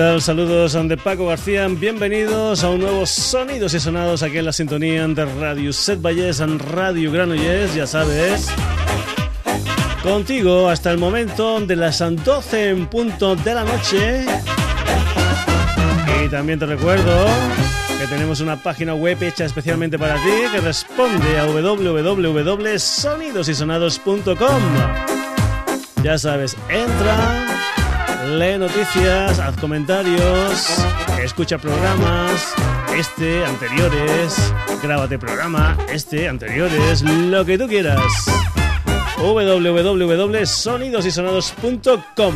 ¿Qué tal? Saludos de Paco García. Bienvenidos a un nuevo Sonidos y Sonados aquí en la sintonía de Radio Set Valles en Radio Granollers, ya sabes. Contigo hasta el momento de las 12 en punto de la noche. Y también te recuerdo que tenemos una página web hecha especialmente para ti que responde a www.sonidosysonados.com. Ya sabes, entra lee noticias, haz comentarios, escucha programas, este, anteriores, grábate programa, este, anteriores, lo que tú quieras. www.sonidosysonados.com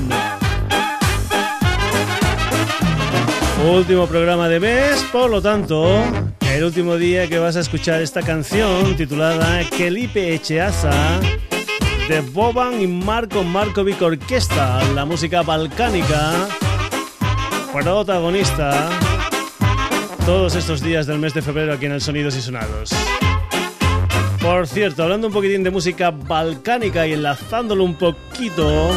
Último programa de mes, por lo tanto, el último día que vas a escuchar esta canción titulada Kelipe Echeaza de Boban y Marco Markovic Orquesta, la música balcánica, protagonista todos estos días del mes de febrero aquí en el Sonidos y Sonados. Por cierto, hablando un poquitín de música balcánica y enlazándolo un poquito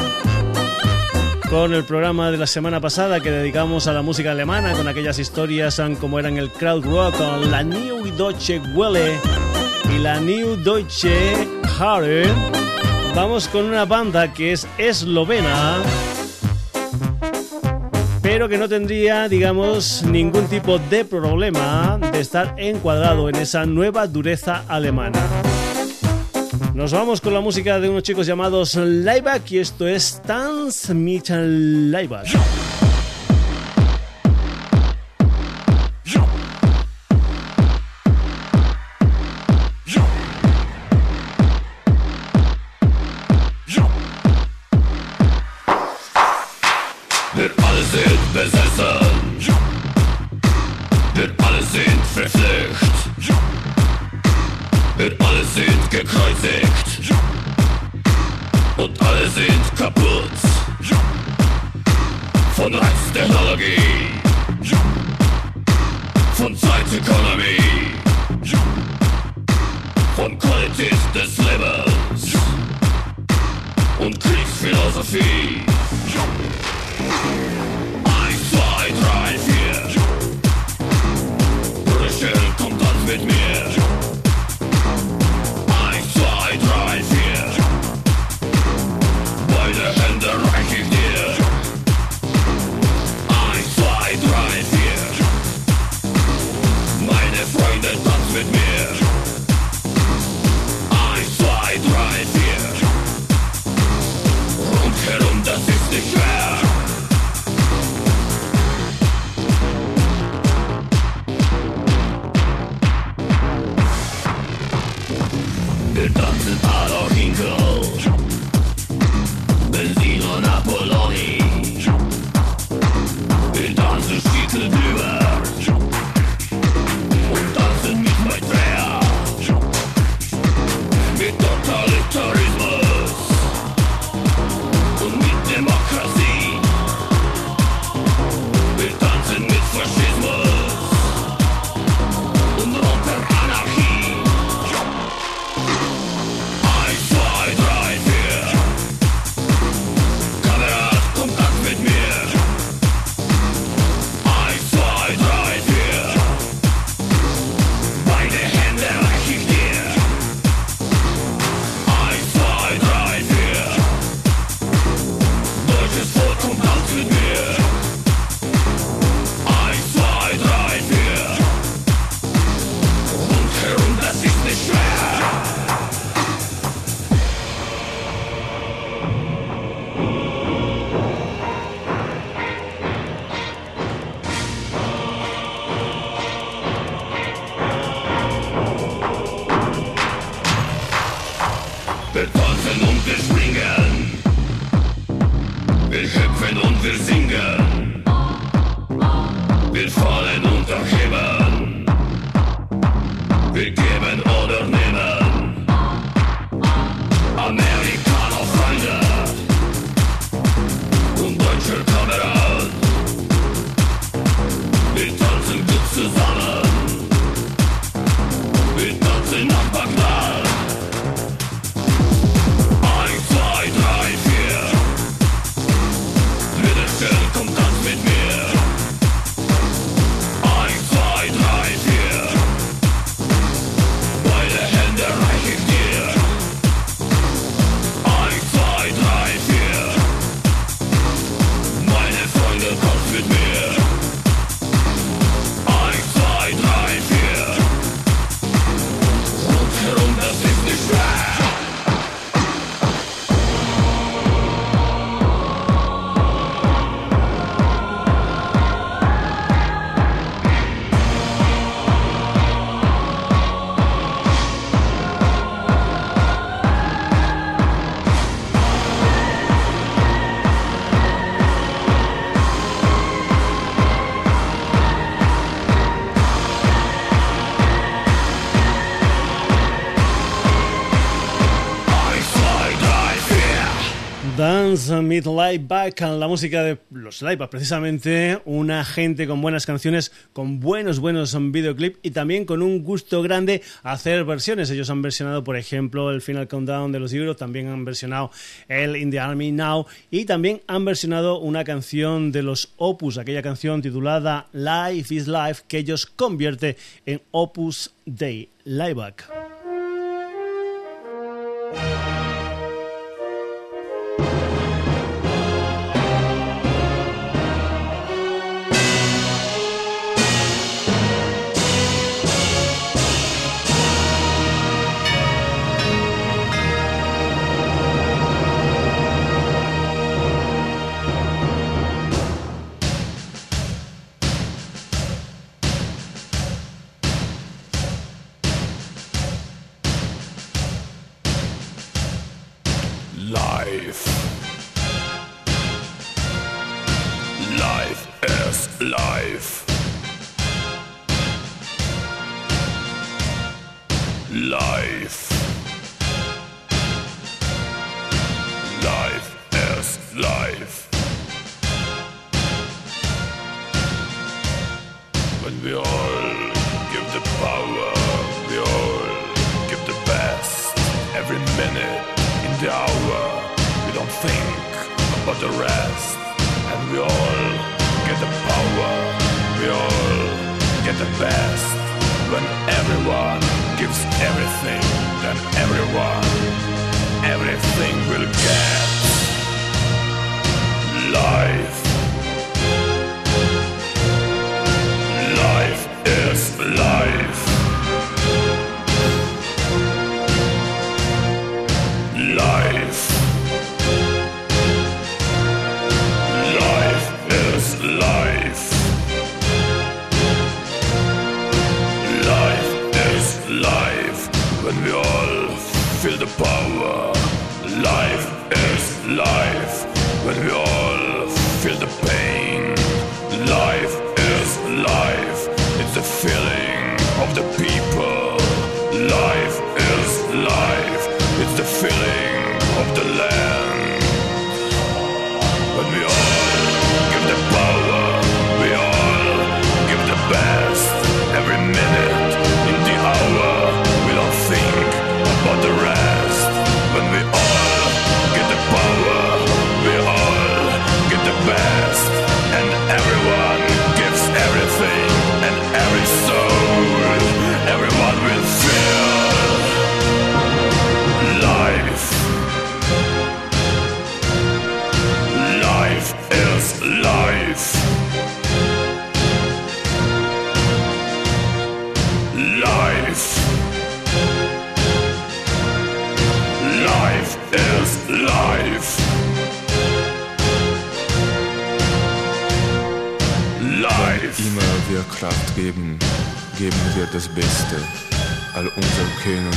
con el programa de la semana pasada que dedicamos a la música alemana, con aquellas historias como eran el crowd rock, con la New Deutsche Welle y la New Deutsche Harry Vamos con una banda que es eslovena, pero que no tendría, digamos, ningún tipo de problema de estar encuadrado en esa nueva dureza alemana. Nos vamos con la música de unos chicos llamados Laibach y esto es Tanz mit Laibach. Meet Live Back, la música de los Live precisamente una gente con buenas canciones, con buenos, buenos videoclips y también con un gusto grande hacer versiones. Ellos han versionado, por ejemplo, el Final Countdown de los Euros, también han versionado el In the Army Now y también han versionado una canción de los Opus, aquella canción titulada Life is Life, que ellos convierte en Opus Day Live everyone gives everything, then everyone, everything will get life. Life is life. Kraft geben, geben wir das Beste. All unser Können,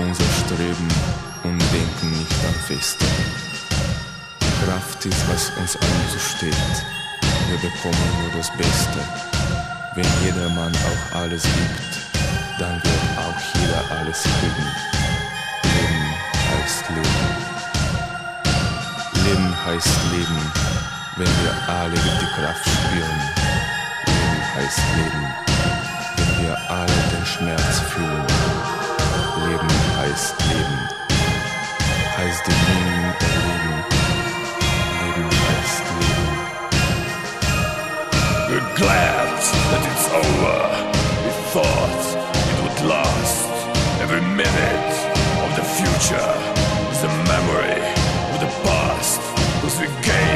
unser Streben und denken nicht am Feste. Kraft ist, was uns allen zusteht. Wir bekommen nur das Beste. Wenn jedermann auch alles gibt, dann wird auch jeder alles kriegen. Leben heißt Leben. Leben heißt Leben, wenn wir alle die Kraft spüren. als Leben, wenn wir alle den Schmerz fühlen. Leben heißt Leben, heißt erleben. Leben heißt Leben. We're glad that it's over. We thought it would last. Every minute of the future is a memory of the past. Cause we gave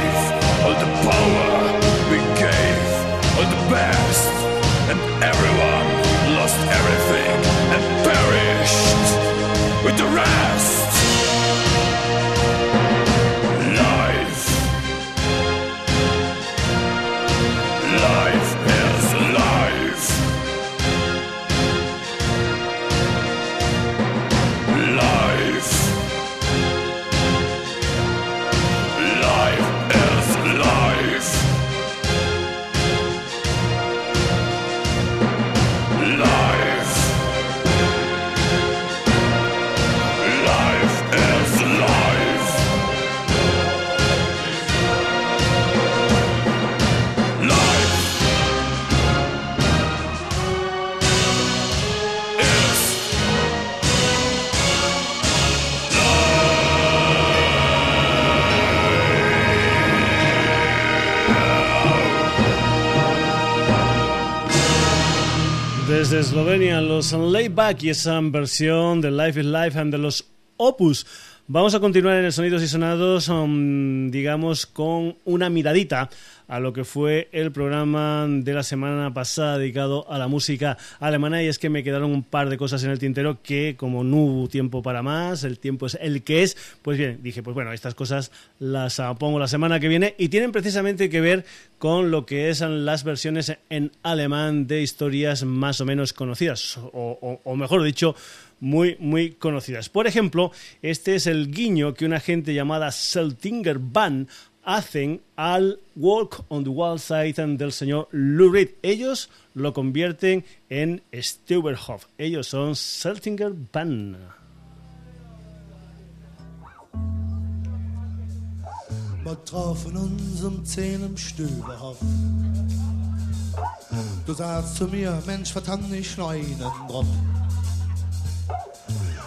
Desde Eslovenia, los Layback y esa versión de Life is Life and de los Opus. Vamos a continuar en el Sonidos y Sonados, um, digamos, con una miradita a lo que fue el programa de la semana pasada dedicado a la música alemana. Y es que me quedaron un par de cosas en el tintero que como no hubo tiempo para más, el tiempo es el que es, pues bien, dije, pues bueno, estas cosas las pongo la semana que viene. Y tienen precisamente que ver con lo que son las versiones en alemán de historias más o menos conocidas, o, mejor dicho, muy, muy conocidas. Por ejemplo, este es el guiño que una gente llamada Seltinger Band hacen al Walk on the Wall Side del señor Lou Reed. Ellos lo convierten en Steuberhof. Ellos son Seltinger Band.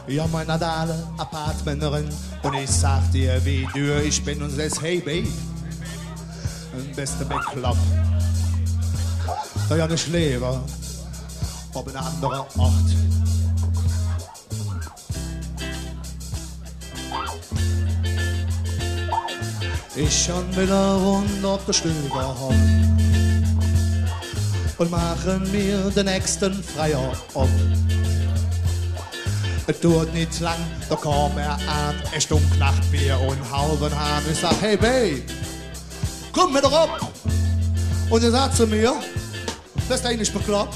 Ja, mein Nadale, Apartmenterin, und ich sag dir, wie dür ich bin und sag, hey, Babe, bist du bekloppt. Da ja nicht lebe, ob in anderer Ort. Ich schon wieder rund auf der Stüber und machen mir den nächsten Freier ab. Es dauert nicht lang, da kam er an, er stunk nach Bier und halben Hahn. Ich sag, hey Babe, komm mit ab. Und er sagt zu mir, das ist eigentlich bekloppt.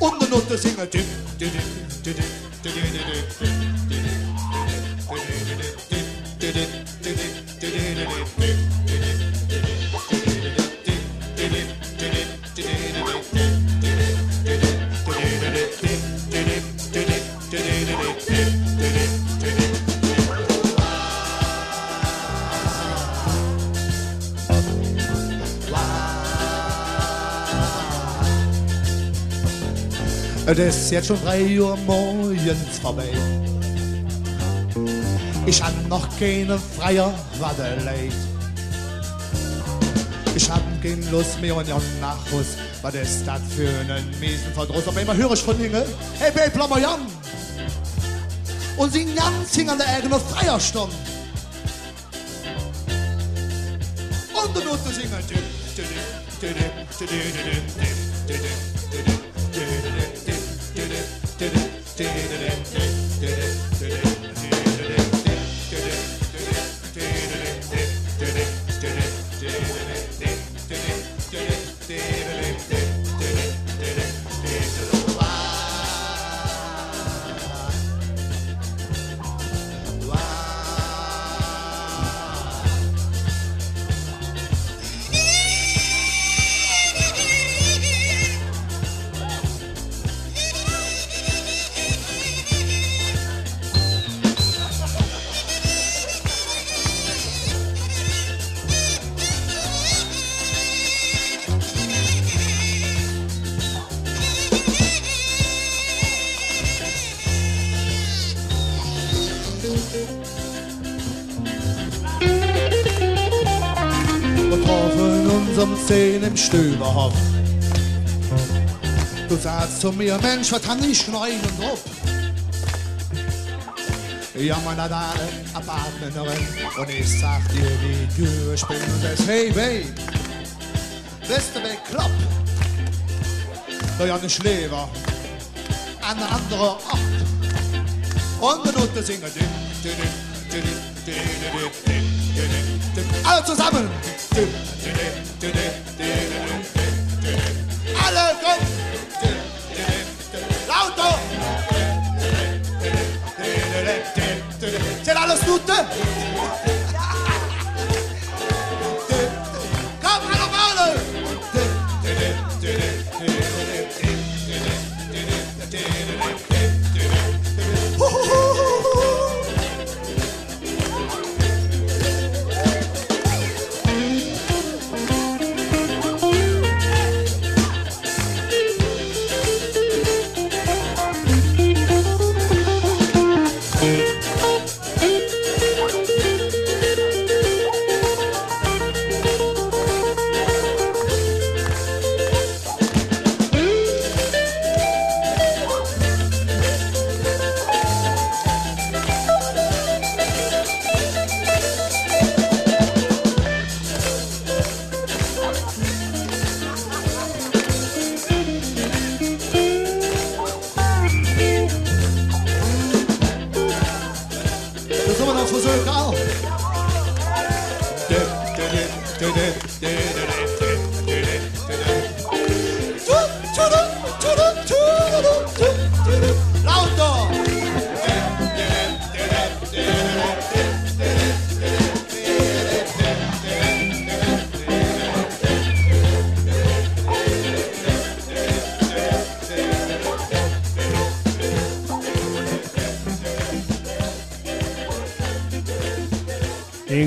Und der Nutte singt, Es ist jetzt schon drei Uhr morgens vorbei. Ich hab noch keine Freier Wadeleit. Ich hab keine Lust mehr und ja nach Hus. Was ist das für einen miesen Verdruss? Auf einmal höre ich von Hinge, hey Babe, bleib mal Jan. Und sie ganz hing an der eigenen Freierstunde. Und die Note singen. im Stöber. Du sagst zu mir, Mensch, was kann ich schneiden und ab? Ja, meine Dame, eine Partnerin, und ich sag dir, wie du ich bin, und das, hey, babe, bist du bekloppt? Da ja nicht Leber, an anderer Ort, und benutze singen, din, din, din, din, din, din, din, din. Alle zusammen. Alle kommen! Lauter! C'è la tutte?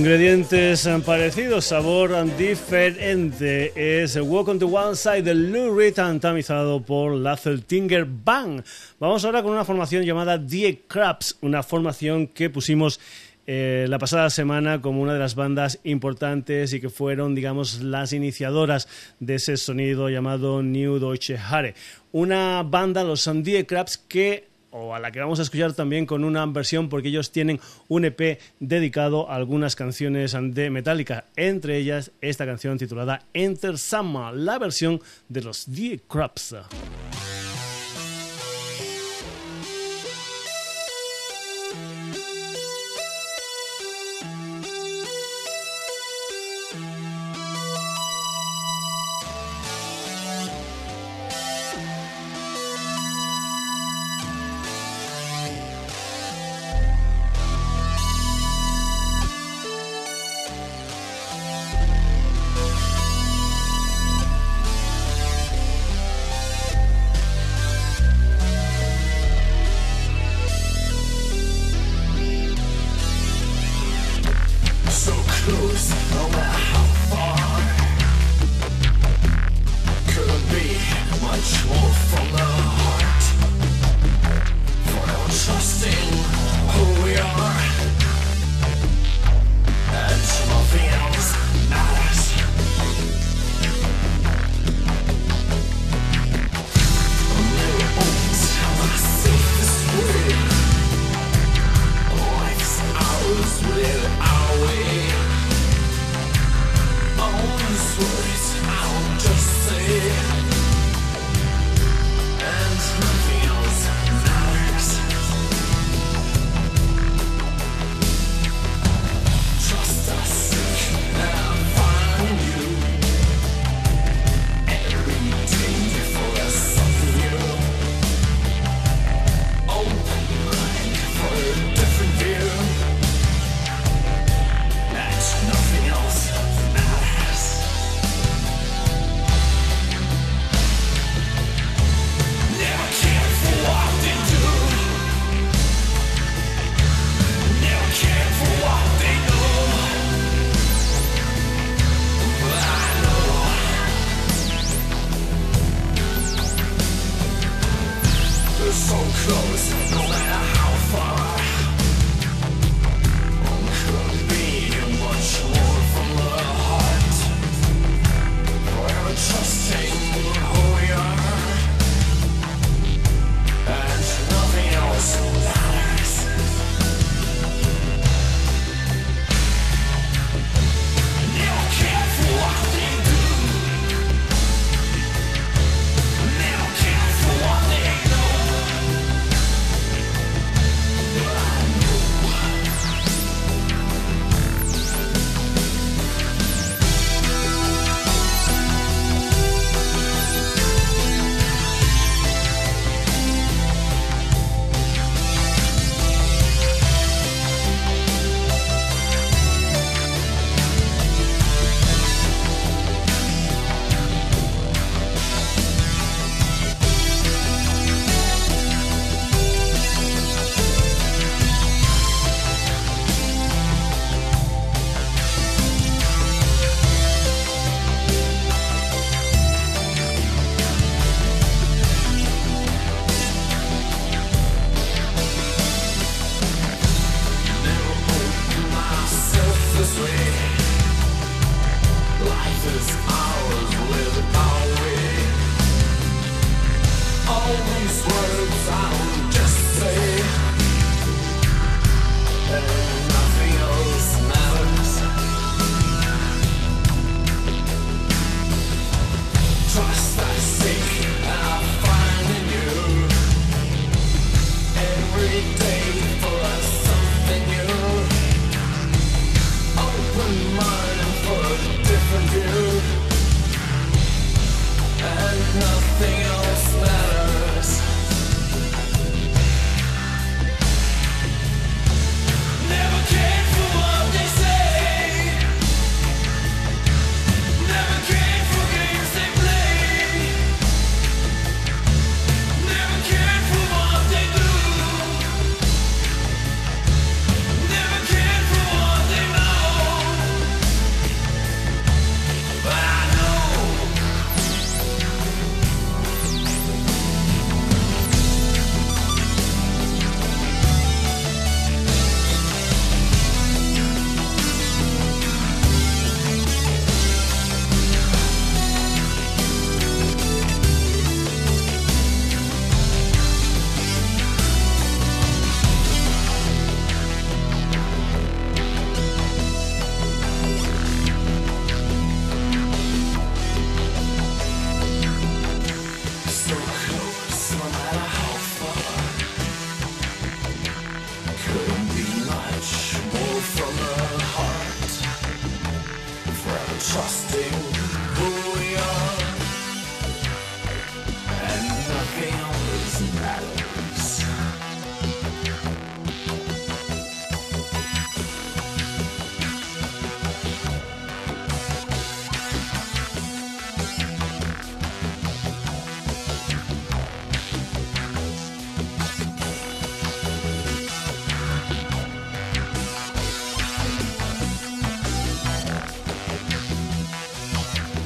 Ingredientes parecidos, sabor diferente. Es Walk on the One Side de Lou Reed, tamizado por la Tinger Band. Vamos ahora con una formación llamada Die Crabs, una formación que pusimos eh, la pasada semana como una de las bandas importantes y que fueron, digamos, las iniciadoras de ese sonido llamado New Deutsche Hare. Una banda, los Die Crabs, que o a la que vamos a escuchar también con una versión porque ellos tienen un EP dedicado a algunas canciones de Metallica, entre ellas esta canción titulada Enter Summer, la versión de los Die Crabs.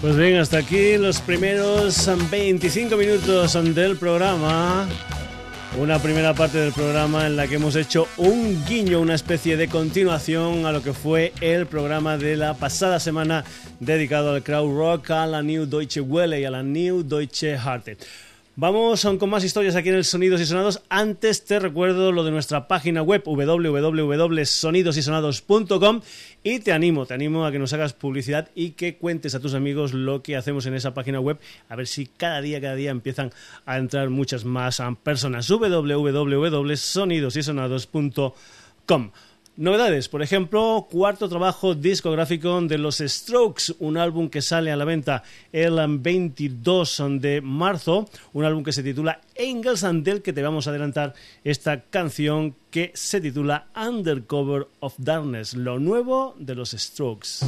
Pues bien, hasta aquí los primeros 25 minutos del programa. Una primera parte del programa en la que hemos hecho un guiño, una especie de continuación a lo que fue el programa de la pasada semana dedicado al crowd rock, a la New Deutsche Welle y a la New Deutsche Harte. Vamos con más historias aquí en el Sonidos y Sonados. Antes te recuerdo lo de nuestra página web www.sonidosysonados.com y te animo, te animo a que nos hagas publicidad y que cuentes a tus amigos lo que hacemos en esa página web, a ver si cada día, cada día empiezan a entrar muchas más personas. www.sonidosysonados.com Novedades, por ejemplo, cuarto trabajo discográfico de los Strokes, un álbum que sale a la venta el 22 de marzo, un álbum que se titula Angels and del que te vamos a adelantar esta canción que se titula Undercover of Darkness, lo nuevo de los Strokes.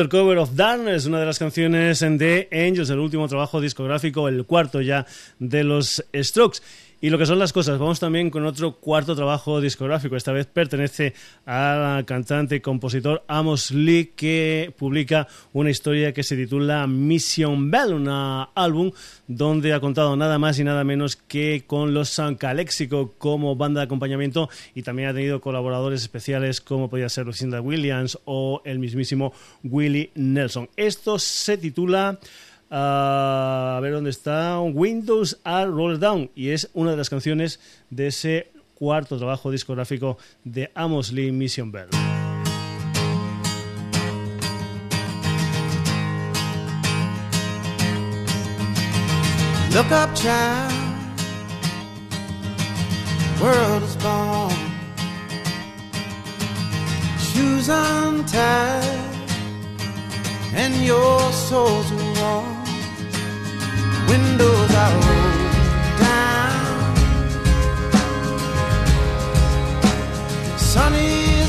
Undercover of Darkness, una de las canciones de Angels, el último trabajo discográfico, el cuarto ya de los Strokes. Y lo que son las cosas, vamos también con otro cuarto trabajo discográfico. Esta vez pertenece al cantante y compositor Amos Lee, que publica una historia que se titula Mission Bell, un álbum donde ha contado nada más y nada menos que con los San Calexico como banda de acompañamiento y también ha tenido colaboradores especiales como podía ser Lucinda Williams o el mismísimo Willie Nelson. Esto se titula a ver dónde está, Windows are Rolled Down, y es una de las canciones de ese cuarto trabajo discográfico de Amos Lee Mission Bell. Look up, child. World is gone. Shoes and your soul's warm. Windows are rolled down. Sunny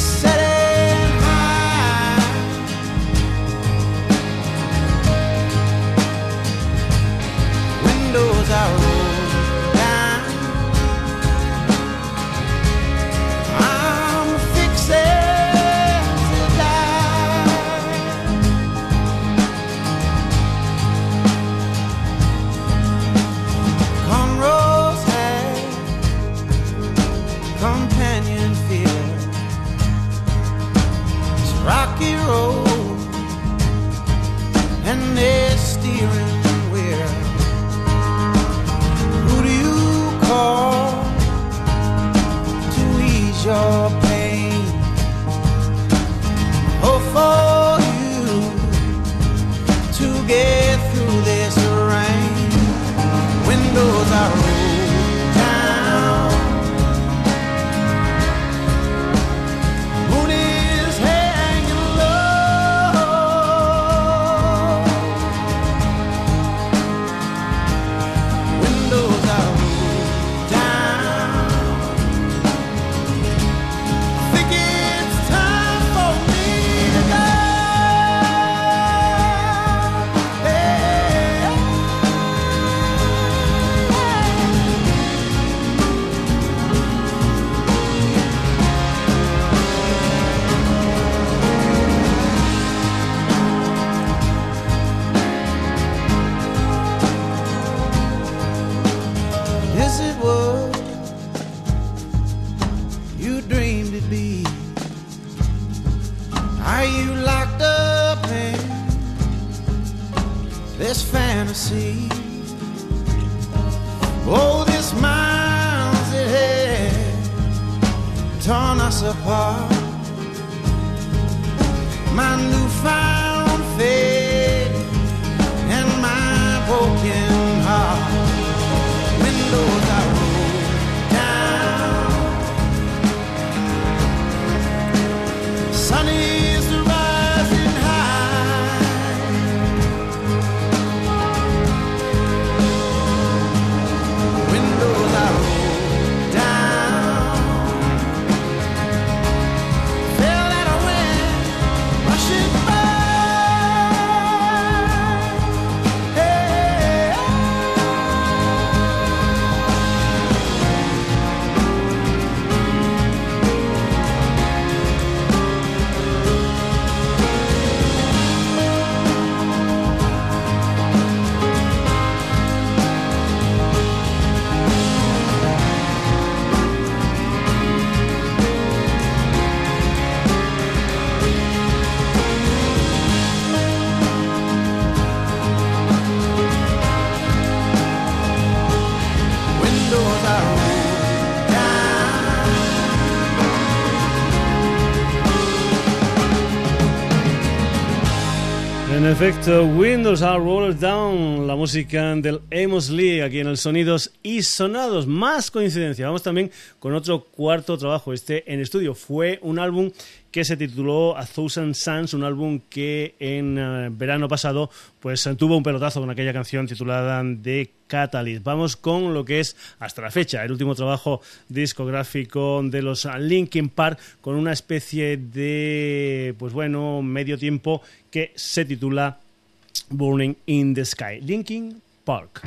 Perfecto, Windows are rolled down, la música del Amos Lee aquí en el Sonidos y Sonados. Más coincidencia, vamos también con otro cuarto trabajo, este en estudio. Fue un álbum que se tituló A Thousand Suns, un álbum que en eh, verano pasado pues tuvo un pelotazo con aquella canción titulada The Catalyst. Vamos con lo que es hasta la fecha el último trabajo discográfico de los Linkin Park con una especie de pues bueno, medio tiempo que se titula Burning in the Sky. Linkin Park.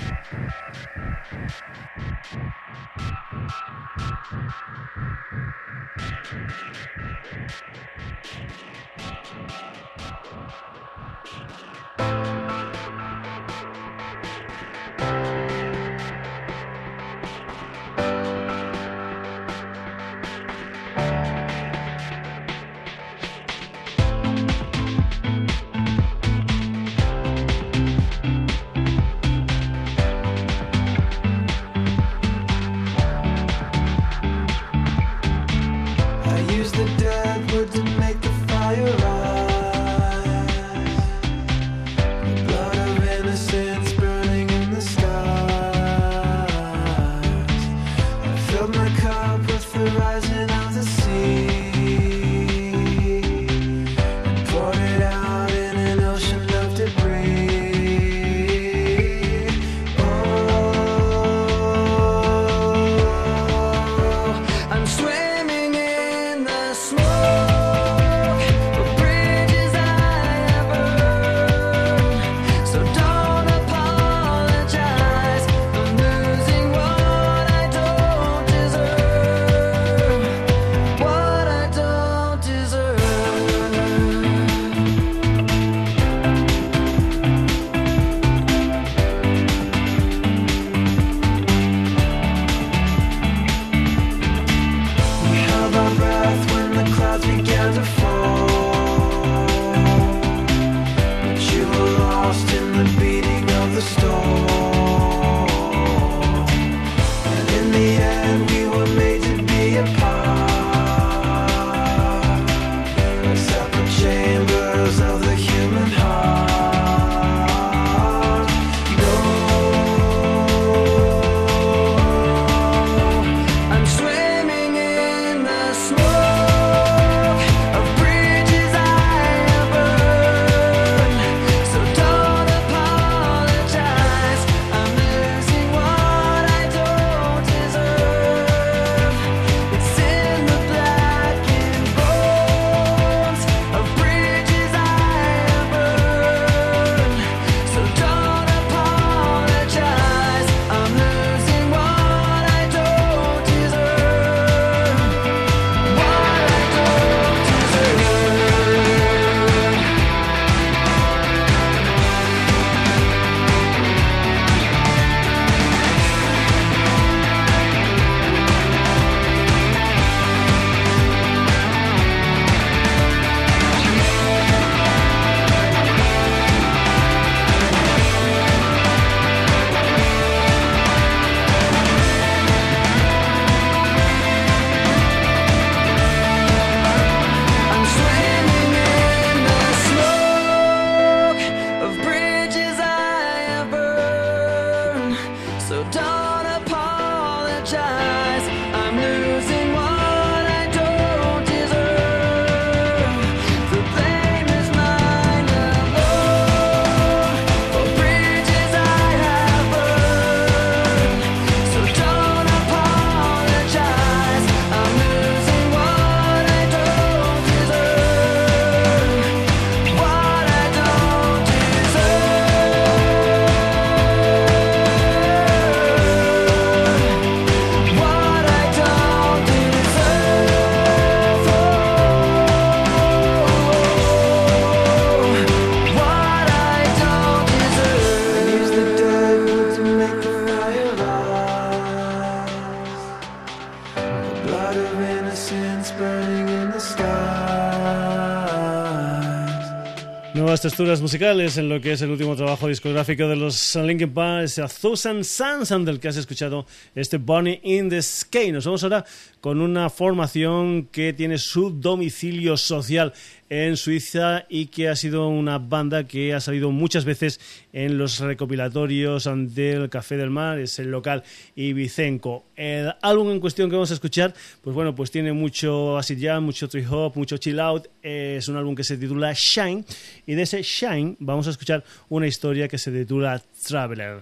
Texturas musicales en lo que es el último trabajo discográfico de los Linkin Park, es a Thousand Suns, del que has escuchado este Bonnie in the Sky. Nos vamos ahora con una formación que tiene su domicilio social en Suiza y que ha sido una banda que ha salido muchas veces en los recopilatorios del Café del Mar, es el local Ibicenco. El álbum en cuestión que vamos a escuchar, pues bueno, pues tiene mucho acid jam, mucho trip hop, mucho chill out, es un álbum que se titula Shine y de ese Shine vamos a escuchar una historia que se titula Traveler.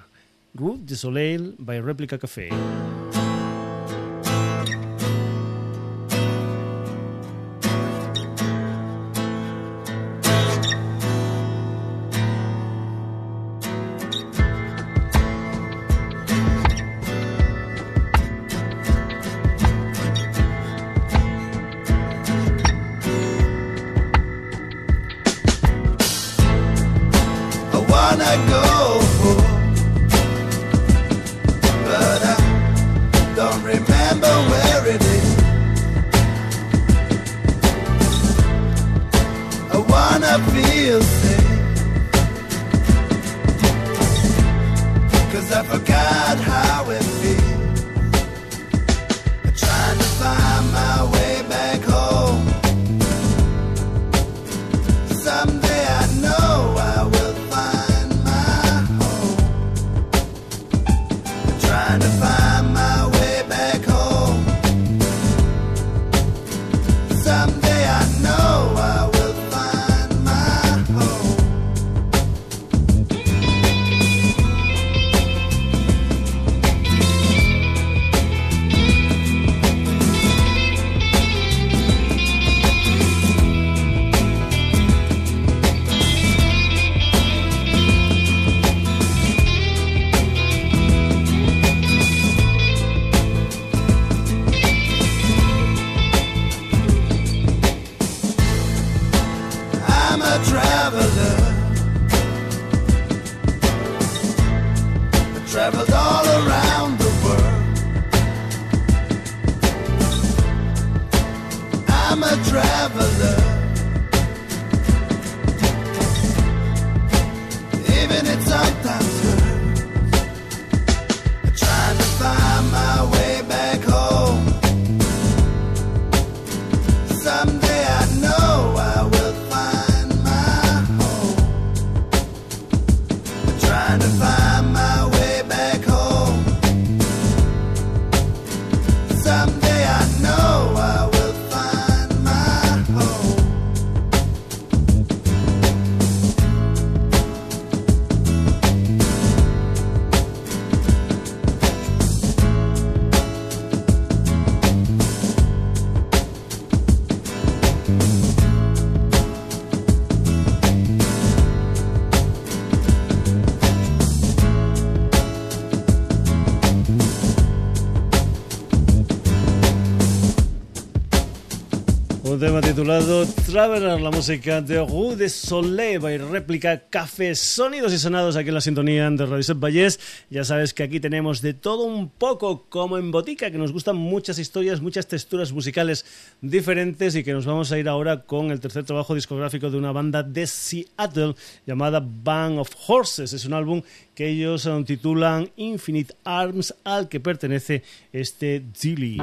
Route de Soleil by Replica Café. Un tema titulado Traveler, la música de Rue de Soleil y réplica Café Sonidos y Sonados aquí en la sintonía de Radio Vallés. Ya sabes que aquí tenemos de todo un poco como en Botica, que nos gustan muchas historias, muchas texturas musicales diferentes y que nos vamos a ir ahora con el tercer trabajo discográfico de una banda de Seattle llamada Band of Horses. Es un álbum que ellos eh, titulan Infinite Arms al que pertenece este Dilly.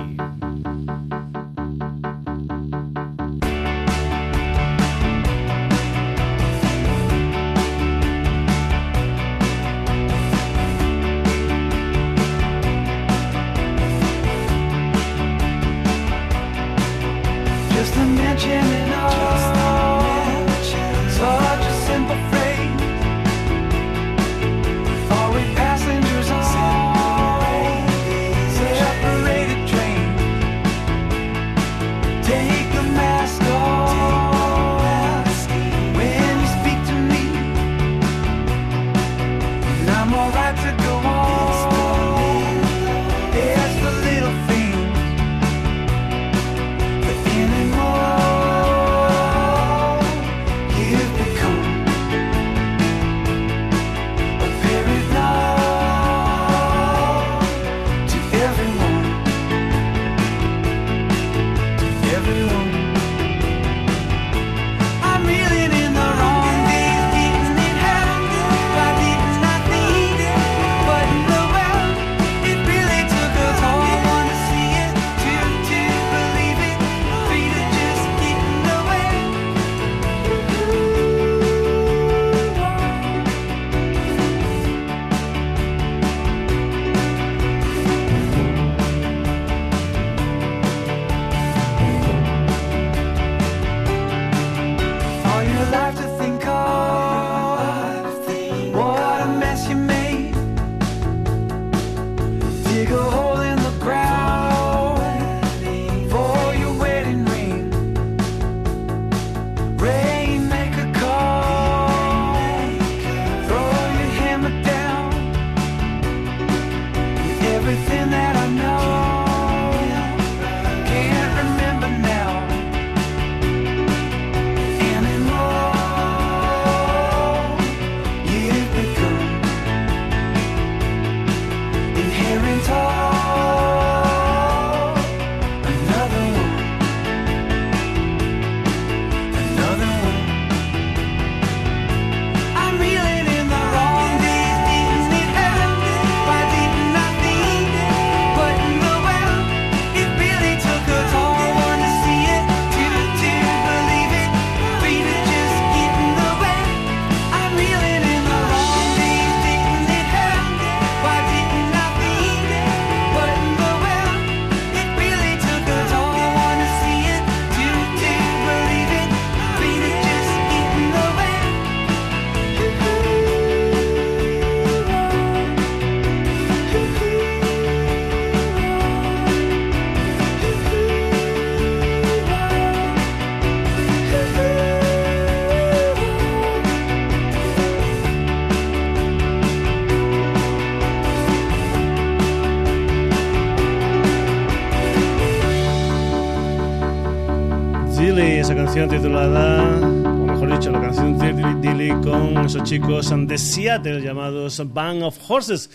Canción titulada, o mejor dicho, la canción Dilly con esos chicos de Seattle llamados Band of Horses.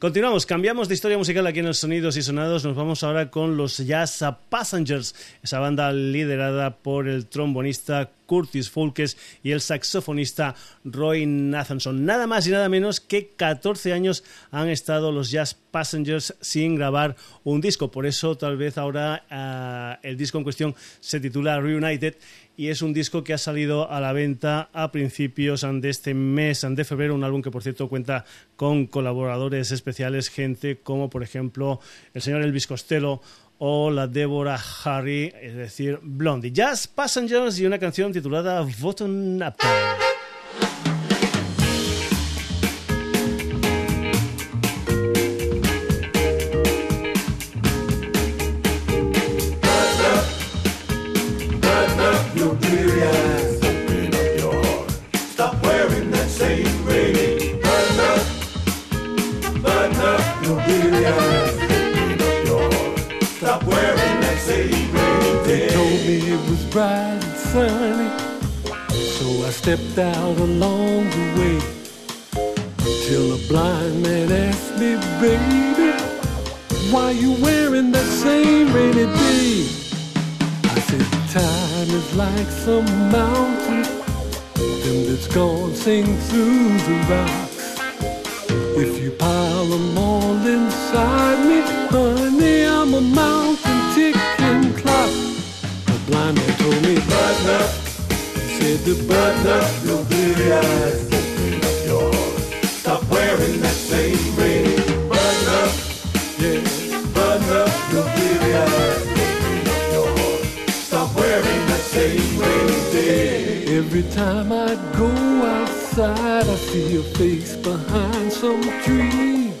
Continuamos, cambiamos de historia musical aquí en los Sonidos y Sonados. Nos vamos ahora con los Jazz Passengers, esa banda liderada por el trombonista Curtis Fulkes y el saxofonista Roy Nathanson. Nada más y nada menos que 14 años han estado los Jazz Passengers sin grabar un disco. Por eso, tal vez ahora uh, el disco en cuestión se titula Reunited y es un disco que ha salido a la venta a principios de este mes de febrero, un álbum que por cierto cuenta con colaboradores especiales, gente como por ejemplo el señor Elvis Costello o la Deborah Harry, es decir, Blondie. Jazz Passengers y una canción titulada Button Up. Stepped out along the way till a blind man asked me, baby, why you wearing that same rainy day? I said, time is like some mountain, them that's gone sing through the rocks. If you pile them all inside me, honey, I'm a mountain ticking clock. The blind man told me, button up. Said up your bleary eyes. Open up your heart. Stop wearing that same ring, your eyes. Open up your heart. Stop wearing that same day. Every time I go outside, I see your face behind some tree.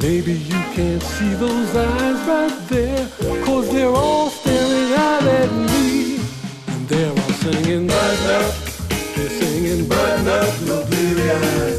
Maybe you can't see those eyes right there, cause they're all your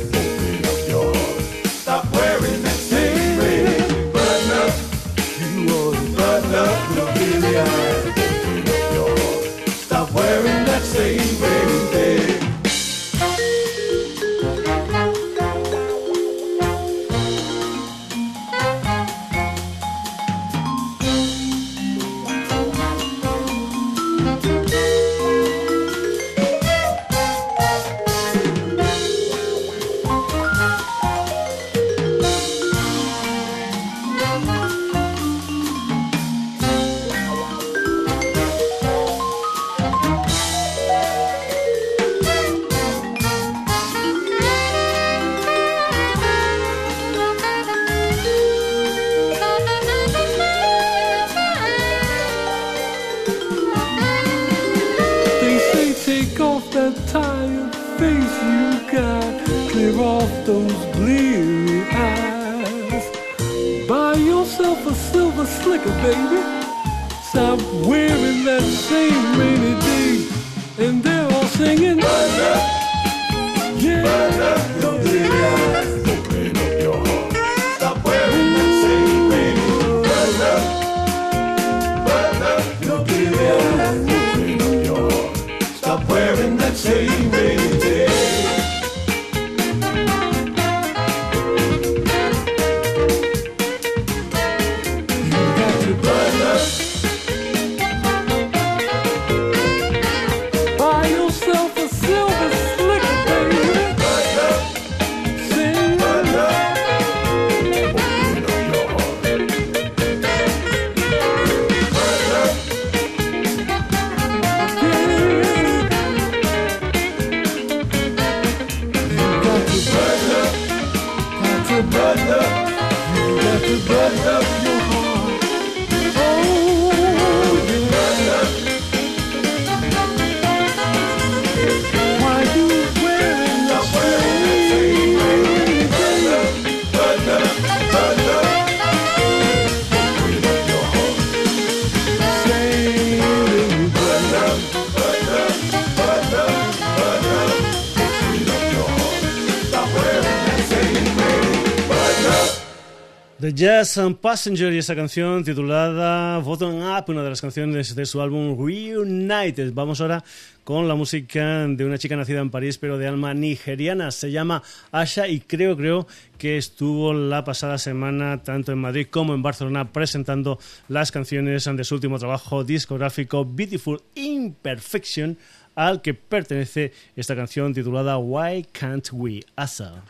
And Passenger y esa canción titulada Bottom Up, una de las canciones de su álbum Reunited. Vamos ahora con la música de una chica nacida en París pero de alma nigeriana. Se llama Asha y creo, creo que estuvo la pasada semana tanto en Madrid como en Barcelona presentando las canciones de su último trabajo discográfico Beautiful Imperfection al que pertenece esta canción titulada Why Can't We Asha.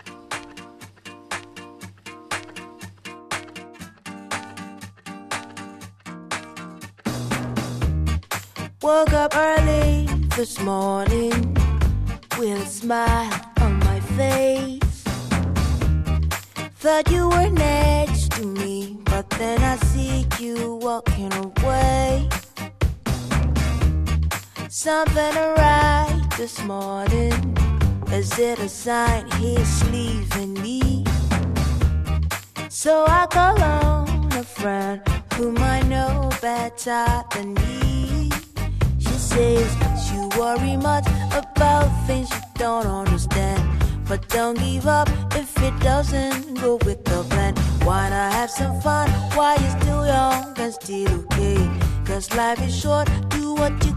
Woke up early this morning with a smile on my face. Thought you were next to me, but then I see you walking away. Something right this morning. Is it a sign he's leaving me? So I call on a friend whom I know better than me says you worry much about things you don't understand. But don't give up if it doesn't go with the plan. Why not have some fun while you're still young and still okay? Cause life is short, do what you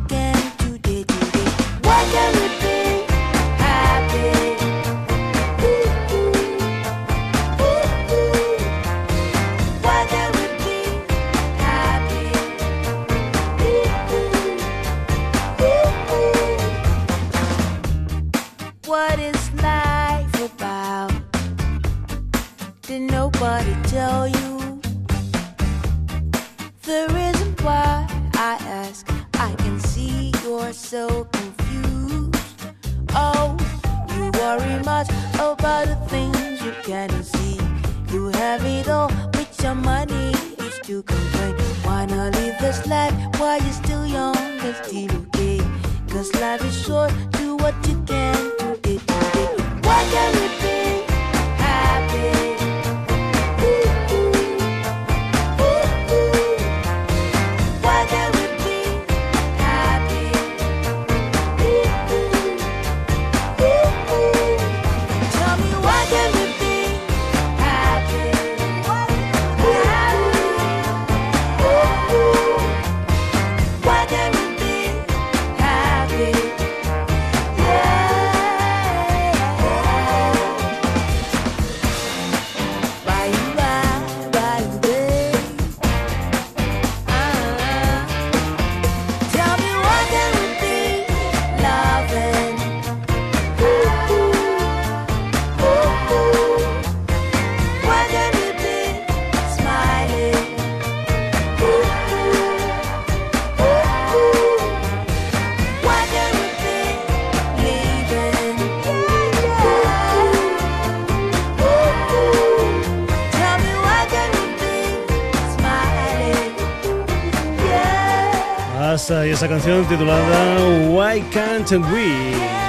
y esa canción titulada Why Can't We?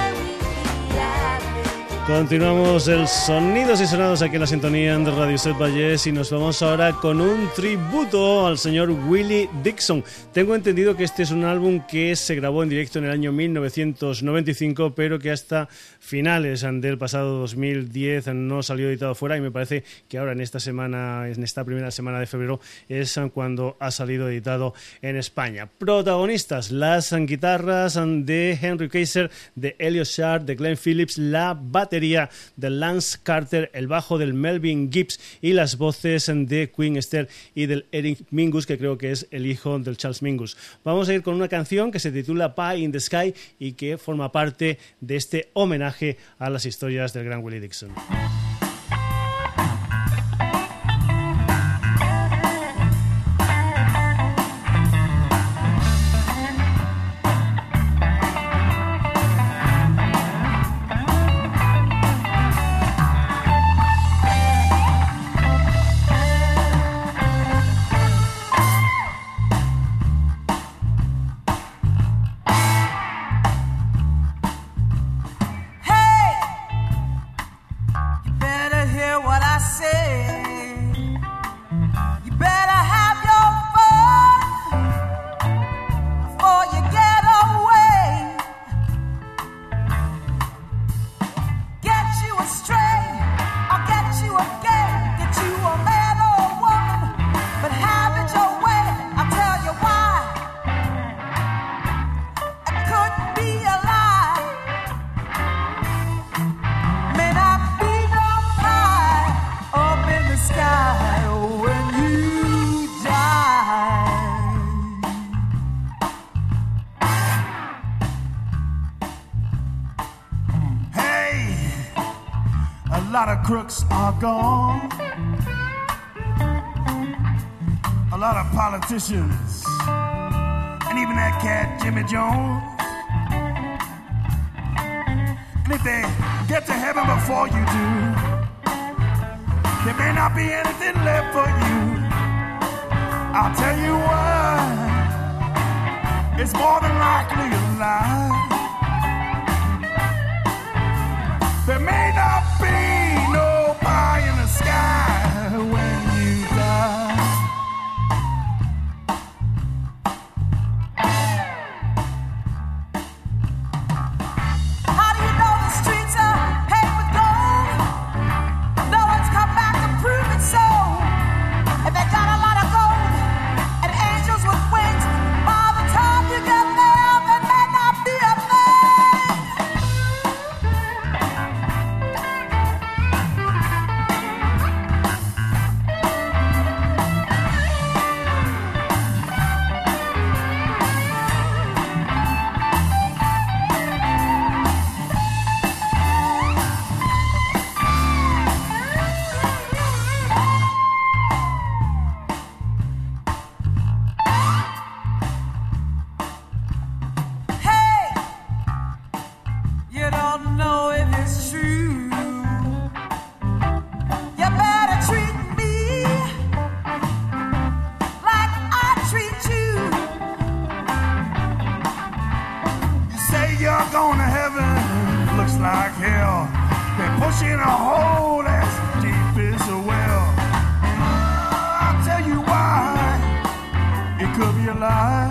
Continuamos el Sonidos y Sonados aquí en la sintonía de Radio Set Valles y nos vamos ahora con un tributo al señor Willie Dixon. Tengo entendido que este es un álbum que se grabó en directo en el año 1995, pero que hasta finales del pasado 2010 no salió editado fuera y me parece que ahora en esta semana, en esta primera semana de febrero, es cuando ha salido editado en España. Protagonistas, las guitarras de Henry Kaiser, de Elliot Sharp, de Glenn Phillips, la batería de Lance Carter, el bajo del Melvin Gibbs y las voces de Queen Esther y del Eric Mingus, que creo que es el hijo del Charles Mingus. Vamos a ir con una canción que se titula Pie in the Sky y que forma parte de este homenaje a las historias del gran Willie Dixon. Crooks are gone. A lot of politicians. And even that cat, Jimmy Jones. And if they get to heaven before you do, there may not be anything left for you. I'll tell you why. It's more than likely a lie. There may not be like hell. They're pushing a hole as deep as a well. I'll tell you why. It could be a lie.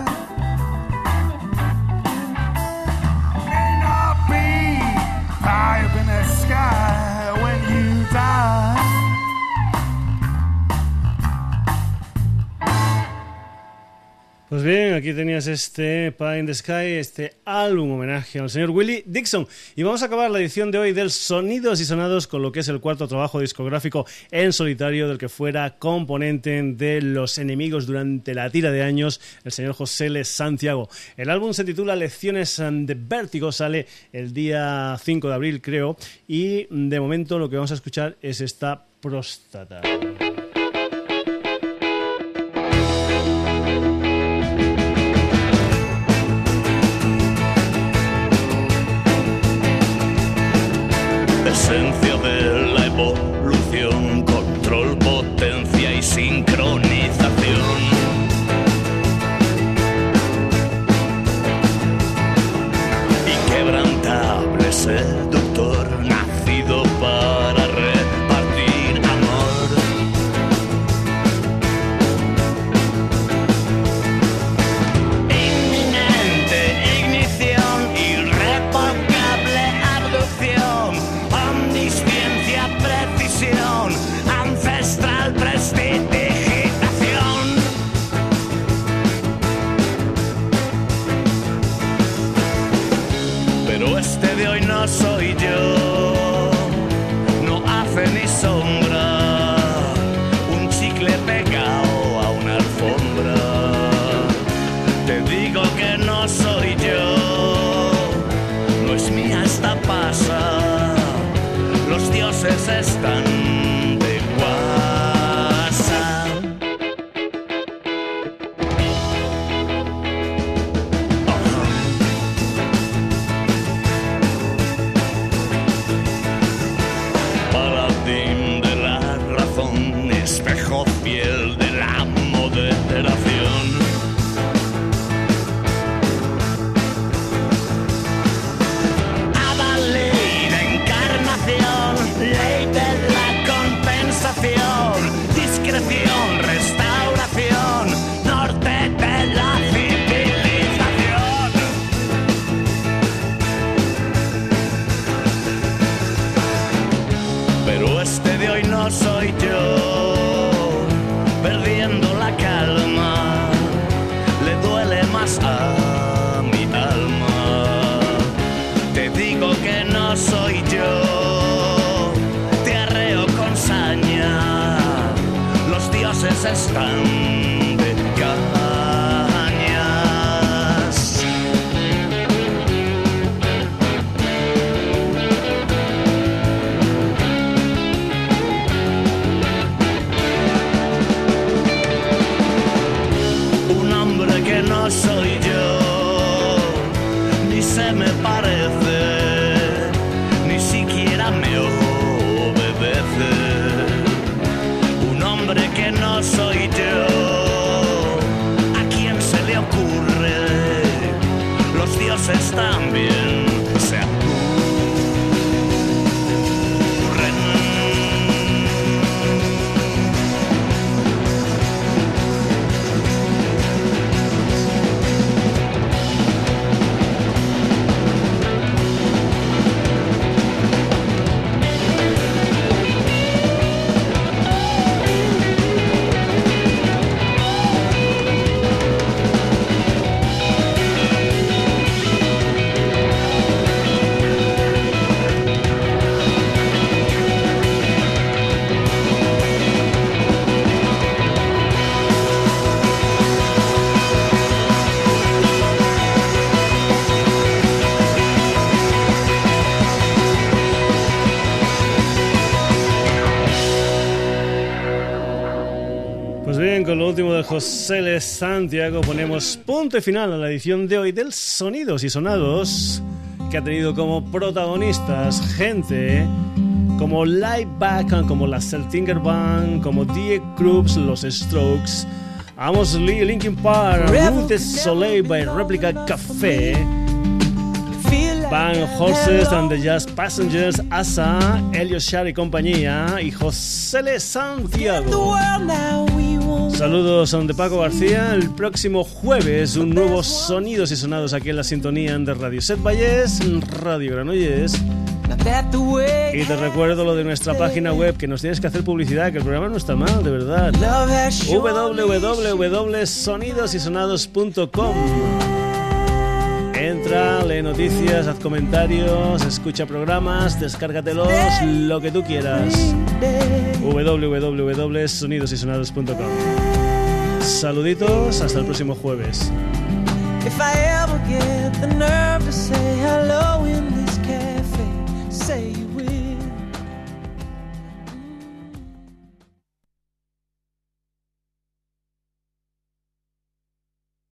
Pues bien, aquí tenías este Pie in the Sky, este álbum homenaje al señor Willie Dixon. Y vamos a acabar la edición de hoy del Sonidos y Sonados con lo que es el cuarto trabajo discográfico en solitario del que fuera componente de Los Enemigos durante la tira de años, el señor José L. Santiago. El álbum se titula Lecciones de Vértigo, sale el día 5 de abril, creo. Y de momento lo que vamos a escuchar es esta próstata. Dioses están José L. Santiago ponemos punto y final a la edición de hoy del Sonidos y Sonados, que ha tenido como protagonistas gente como Live Back, como la Celtinger Band, como Die Groups, los Strokes, Amos Lee, Linkin Park, Route Soleil by Replica Café, Van Horses and the Jazz Passengers, Asa, Elio Shar y compañía, y José L. Santiago. Saludos a de Paco García. El próximo jueves, un nuevo Sonidos y Sonados aquí en la sintonía de Radio Set Valles, Radio Granollers. Y te recuerdo lo de nuestra página web, que nos tienes que hacer publicidad, que el programa no está mal, de verdad. www.sonidosysonados.com Entra, lee noticias, haz comentarios, escucha programas, descárgatelos, lo que tú quieras. www.sonidosysonados.com Saluditos, hasta el próximo jueves.